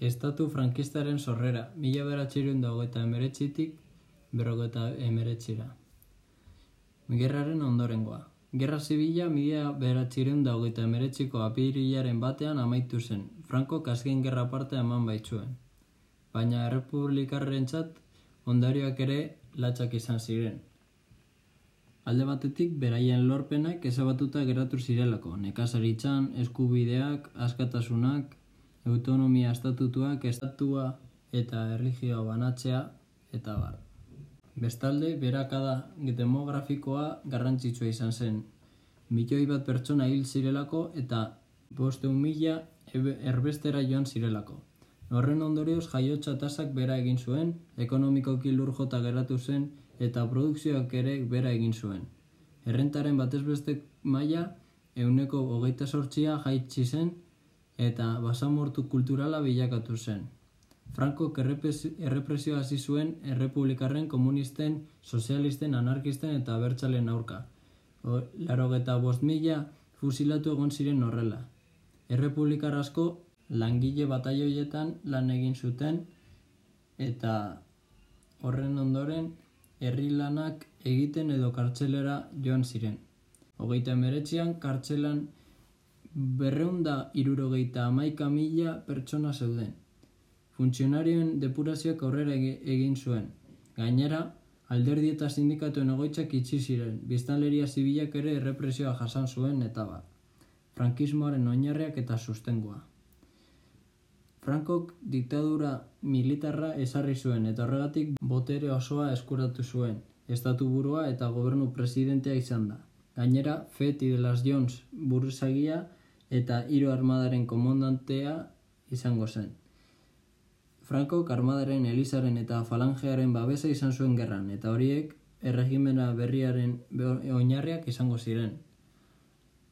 Estatu frankistaren sorrera, mila beratxirun dagoeta emeretxitik berrogeta emeretxira. Gerraren ondorengoa. Gerra Zibila mila beratxireun da hogeita emeretxiko apirilaren batean amaitu zen, Franco azken gerra parte eman baitzuen. Baina errepublikarren txat, ondarioak ere latxak izan ziren. Alde batetik, beraien lorpenak ezabatuta geratu zirelako, nekazaritzan, eskubideak, askatasunak, autonomia estatutuak, estatua eta erligioa banatzea, eta bar. Bestalde, berakada demografikoa garrantzitsua izan zen. Milioi bat pertsona hil zirelako eta bosteun mila erbestera joan zirelako. Horren ondorioz jaiotza tasak bera egin zuen, ekonomikoki lur jota geratu zen eta produkzioak ere bera egin zuen. Errentaren batez beste maila euneko hogeita sortzia jaitsi zen eta basamortu kulturala bilakatu zen. Franco errepresio hasi zuen errepublikarren, komunisten, sozialisten, anarkisten eta abertzalen aurka. Laro eta bost mila fusilatu egon ziren horrela. Errepublikar asko langile bataioietan lan egin zuten eta horren ondoren herri lanak egiten edo kartzelera joan ziren. Hogeita emeretzian kartzelan berreunda irurogeita amaika mila pertsona zeuden funtzionarioen depurazioak aurrera egin zuen. Gainera, alderdi eta sindikatuen egoitzak itxi ziren, biztanleria zibilak ere errepresioa jasan zuen eta bat. Frankismoaren oinarriak eta sustengua. Frankok diktadura militarra esarri zuen eta horregatik botere osoa eskuratu zuen, estatu burua eta gobernu presidentea izan da. Gainera, Feti de las Jones buruzagia eta hiru armadaren komandantea izango zen. Franco armadaren elizaren eta falangearen babesa izan zuen gerran, eta horiek erregimena berriaren oinarriak izango ziren.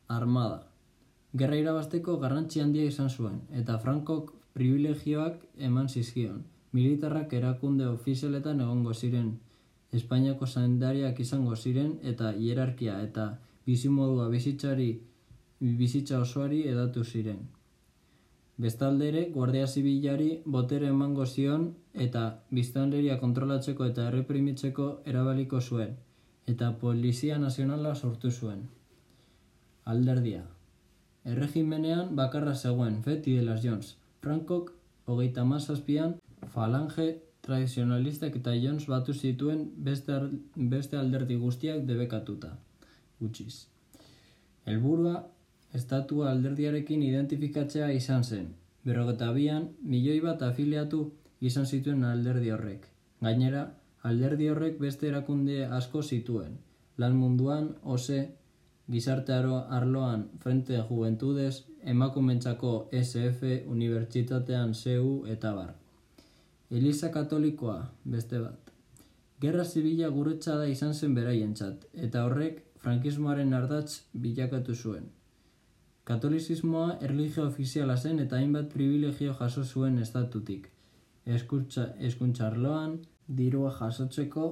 Armada. Gerra irabasteko garrantzi handia izan zuen, eta Frankok privilegioak eman zizkion. Militarrak erakunde ofizialetan egongo ziren, Espainiako zaindariak izango ziren, eta hierarkia eta bizimodua bizitzari bizitza osoari edatu ziren. Bestalde ere, Guardia Zibilari botere emango zion eta biztanleria kontrolatzeko eta erreprimitzeko erabaliko zuen, eta Polizia Nazionala sortu zuen. Alderdia. Erregimenean bakarra zegoen, Feti de las Jones. Frankok, hogeita mazazpian, falange tradizionalistak eta Jones batu zituen beste, beste alderdi guztiak debekatuta. Gutxiz. Helburua estatua alderdiarekin identifikatzea izan zen. Berrogeta bian, milioi bat afiliatu izan zituen alderdi horrek. Gainera, alderdi horrek beste erakunde asko zituen. Lan munduan, ose, gizartearo arloan Frente Juventudes, emakumentzako SF, Unibertsitatean CEU eta bar. Eliza Katolikoa, beste bat. Gerra Zibila guretza da izan zen beraientzat, eta horrek frankismoaren ardatz bilakatu zuen. Katolizismoa erlijio ofiziala zen eta hainbat privilegio jaso zuen estatutik. Eskuntza, eskuntza arloan, dirua jasotzeko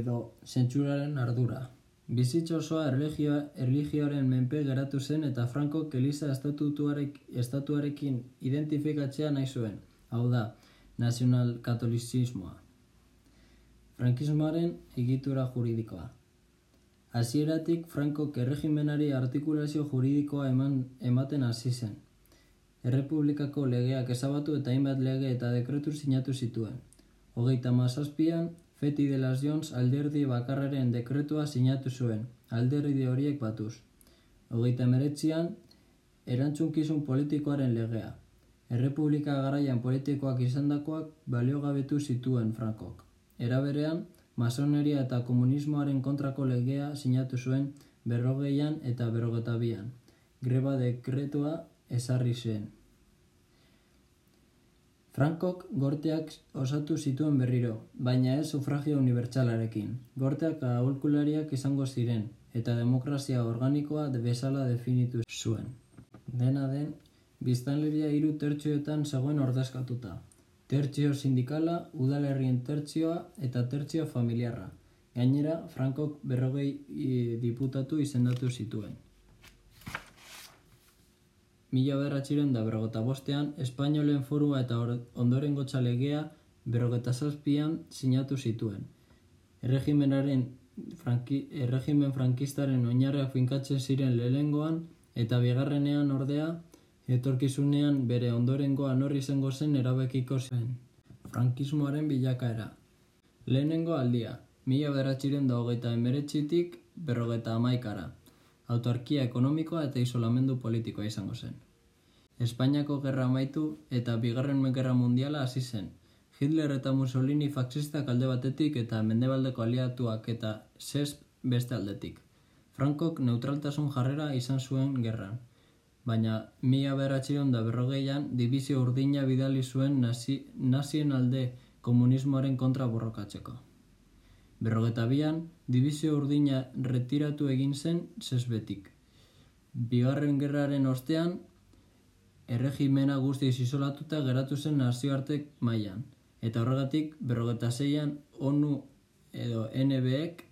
edo zentsuraren ardura. Bizitza osoa erlijioaren menpe geratu zen eta Franco Eliza estatuarekin identifikatzea nahi zuen. Hau da, nazional katolizismoa. Frankismoaren egitura juridikoa. Hasieratik Franco erregimenari artikulazio juridikoa eman ematen hasi zen. Errepublikako legeak ezabatu eta hainbat lege eta dekretu sinatu zituen. Hogeita mazazpian, Feti de las Jones alderdi bakarraren dekretua sinatu zuen, alderdi horiek batuz. Hogeita meretzian, erantzunkizun politikoaren legea. Errepublika garaian politikoak izandakoak baliogabetu zituen Frankok. Era berean, masoneria eta komunismoaren kontrako legea sinatu zuen berrogeian eta berrogetabian. Greba dekretua esarri zen. Frankok gorteak osatu zituen berriro, baina ez sufragio unibertsalarekin. Gorteak aholkulariak izango ziren, eta demokrazia organikoa bezala definitu zuen. Dena den, biztanleria hiru tertxoetan zegoen ordezkatuta tertzio sindikala, udalerrien tertzioa eta tertzio familiarra. Gainera, Frankok berrogei diputatu izendatu zituen. mila beratxiren da berrogeta bostean, Espainolen forua eta ondoren gotxalegea berrogeta zazpian sinatu zituen. Erregimenaren franki, erregimen frankistaren oinarreak finkatzen ziren lehengoan eta bigarrenean ordea etorkizunean bere ondorengoa norri zengo zen erabekiko zen. Frankismoaren bilakaera. Lehenengo aldia, mila beratxiren da hogeita emeretxitik berrogeta amaikara. Autarkia ekonomikoa eta isolamendu politikoa izango zen. Espainiako gerra amaitu eta bigarren gerra mundiala hasi zen. Hitler eta Mussolini faxistak alde batetik eta mendebaldeko aliatuak eta SESP beste aldetik. Frankok neutraltasun jarrera izan zuen gerran. Baina mila beratxiron da berrogeian dibizio urdina bidali zuen nazi, nazien alde komunismoaren kontra borrokatzeko. Berrogeta bian, dibizio urdina retiratu egin zen zesbetik. Bigarren gerraren ostean, erregimena guztiz isolatuta geratu zen nazioartek mailan. Eta horregatik, berrogeta zeian, ONU edo NBek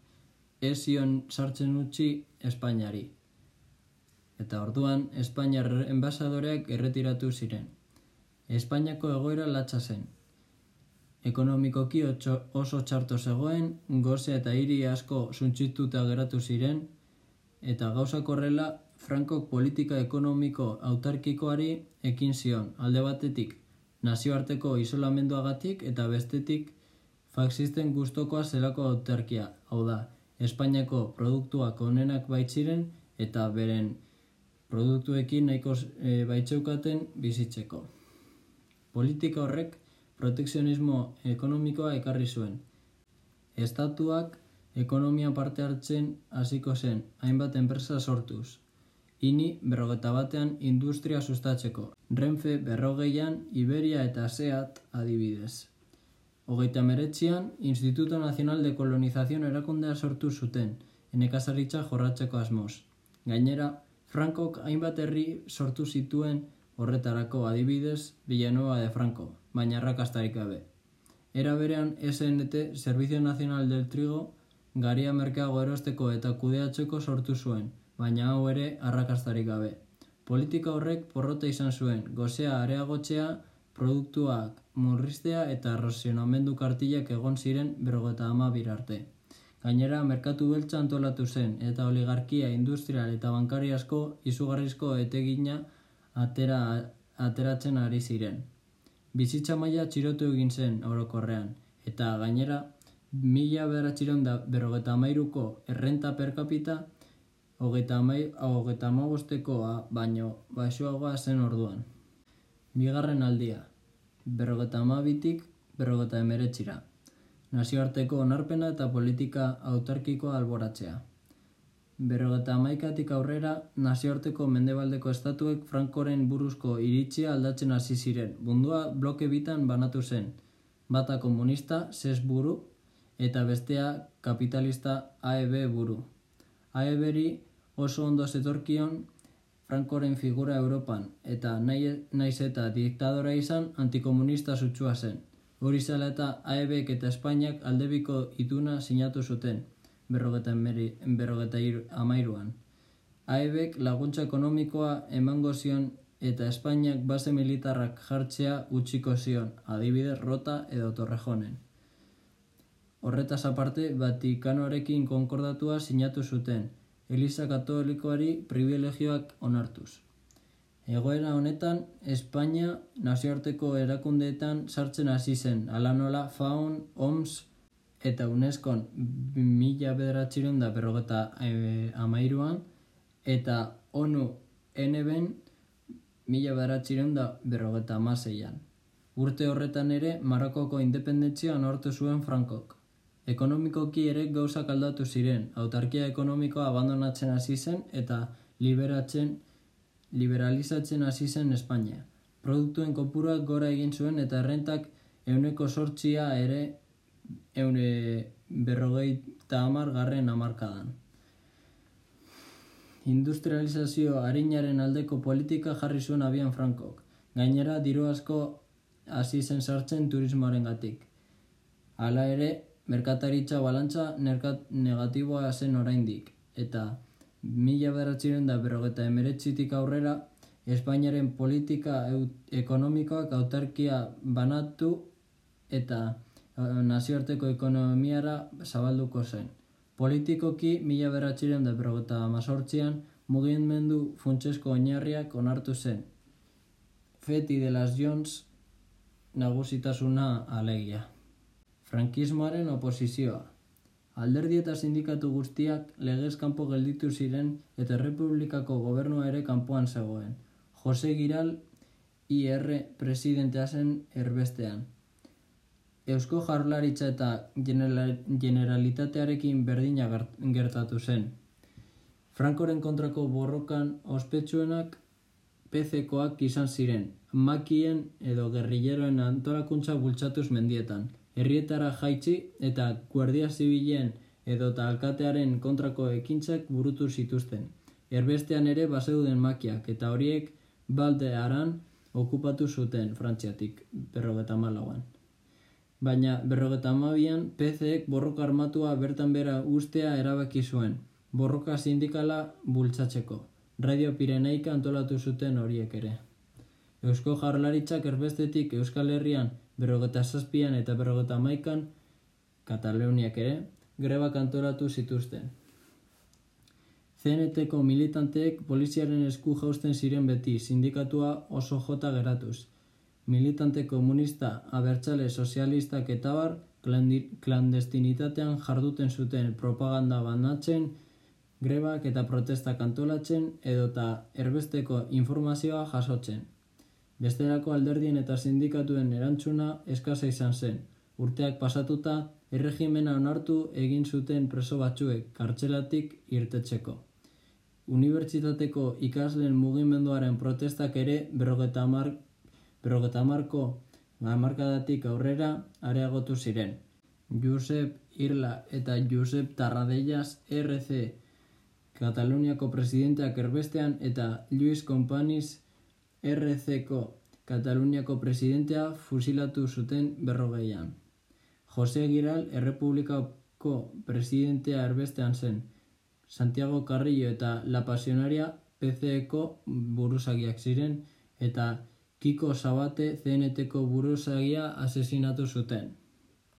ezion sartzen utzi Espainiari. Eta orduan, Espainiar enbasadoreak erretiratu ziren. Espainiako egoera latza zen, ekonomikoki oso txarto zegoen, goze eta hiri asko suntzituta geratu ziren, eta gauza korrela Frankok politika ekonomiko autarkikoari ekin zion, alde batetik nazioarteko isolamenduagatik eta bestetik faxisten gustokoa zelako autarkia, hau da, Espainiako produktuak onenak baitziren eta beren produktuekin nahiko e, baitzeukaten bizitzeko. Politika horrek protekzionismo ekonomikoa ekarri zuen. Estatuak ekonomia parte hartzen hasiko zen, hainbat enpresa sortuz. Ini berrogeta batean industria sustatzeko. Renfe berrogeian, Iberia eta Seat adibidez. Hogeita meretzian, Instituto Nacional de Colonización erakundea sortu zuten, enekazaritza jorratzeko asmoz. Gainera, Frankok hainbat herri sortu zituen horretarako adibidez Villanueva de Franco, baina arrakastarik gabe. Era berean SNT, Servicio Nacional del Trigo, garia merkeago erosteko eta kudeatzeko sortu zuen, baina hau ere arrakastarik gabe. Politika horrek porrota izan zuen, gozea areagotzea, produktuak murriztea eta razionamendu kartilak egon ziren berrogeta ama birarte. Gainera, merkatu beltza antolatu zen eta oligarkia industrial eta bankari asko izugarrizko etegina atera, ateratzen ari ziren bizitza maila txirotu egin zen orokorrean, eta gainera, mila beratxiron da berrogeta amairuko errenta per capita, hogeta, amabostekoa baino baixoagoa zen orduan. Bigarren aldia, berrogeta amabitik berrogeta emeretxira. Nazioarteko onarpena eta politika autarkikoa alboratzea. Berrogeta amaikatik aurrera, nazioarteko mendebaldeko estatuek Frankoren buruzko iritzia aldatzen hasi ziren. Bundua bloke bitan banatu zen. Bata komunista, SES buru, eta bestea kapitalista AEB buru. AEBri oso ondo zetorkion Frankoren figura Europan, eta naiz eta diktadora izan antikomunista sutsua zen. Hori zela eta AEBek eta Espainiak aldebiko ituna sinatu zuten berrogeta, emeri, berrogeta amairuan. Aebek laguntza ekonomikoa emango zion eta Espainiak base militarrak jartzea utxiko zion, adibide rota edo torrejonen. Horretaz aparte, Vatikanoarekin konkordatua sinatu zuten, Eliza Katolikoari privilegioak onartuz. Egoera honetan, Espainia nazioarteko erakundeetan sartzen hasi zen, ala nola FAUN, OMS, eta UNESCO mila bederatxiron da berrogeta e, amairuan, eta ONU NBen mila bederatxiron da berrogeta amaseian. Urte horretan ere, Marokoko independentzia nortu zuen Frankok. Ekonomikoki ere gauzak aldatu ziren, autarkia ekonomikoa abandonatzen hasi zen eta liberatzen, liberalizatzen hasi zen Espainia. Produktuen kopuruak gora egin zuen eta errentak euneko sortzia ere eune berrogei eta amar garren amarkadan. Industrializazio harinaren aldeko politika jarri zuen abian Frankok. Gainera, diru asko hasi zen sartzen turismoaren gatik. Hala ere, merkataritza balantza negatiboa zen oraindik eta mila beratziren da berrogeta emeretzitik aurrera Espainiaren politika ekonomikoak autarkia banatu eta eh, nazioarteko ekonomiara zabalduko zen. Politikoki mila beratxiren da berrogeta amazortzian mugimendu funtsesko oinarriak onartu zen. Feti de las Jones nagusitasuna alegia. Frankismoaren oposizioa. Alderdi eta sindikatu guztiak legez kanpo gelditu ziren eta Republikako gobernua ere kanpoan zegoen. Jose Giral IR presidentea zen erbestean. Eusko jarlaritza eta generalitatearekin berdina gertatu zen. Frankoren kontrako borrokan ospetsuenak PCkoak izan ziren, makien edo gerrilleroen antolakuntza bultzatuz mendietan herrietara jaitsi eta guardia zibilen edo alkatearen kontrako ekintzak burutu zituzten. Erbestean ere baseuden makiak eta horiek balde aran okupatu zuten frantziatik berrogeta malauan. Baina berrogeta mabian PCek borroka armatua bertan bera ustea erabaki zuen, borroka sindikala bultzatzeko. Radio Pireneika antolatu zuten horiek ere. Eusko jarlaritzak erbestetik Euskal Herrian berrogeta zazpian eta berrogeta maikan, Kataluniak ere, greba kantoratu zituzten. CNT-ko militanteek poliziaren esku jausten ziren beti sindikatua oso jota geratuz. Militante komunista, abertzale sozialistak eta bar, klandestinitatean jarduten zuten propaganda banatzen, grebak eta protesta kantolatzen edota erbesteko informazioa jasotzen. Besterako alderdien eta sindikatuen erantzuna eskasa izan zen. Urteak pasatuta, erregimena onartu egin zuten preso batzuek kartzelatik irtetzeko. Unibertsitateko ikasleen mugimenduaren protestak ere berrogeta, mar, berrogeta marko markadatik aurrera areagotu ziren. Josep Irla eta Josep Tarradellas RC Kataluniako presidenteak erbestean eta Luis Companys RCko Kataluniako presidentea fusilatu zuten berrogeian. Jose Giral errepublikako presidentea erbestean zen. Santiago Carrillo eta La Pasionaria PCeko buruzagiak ziren eta Kiko Sabate CNTko buruzagia asesinatu zuten.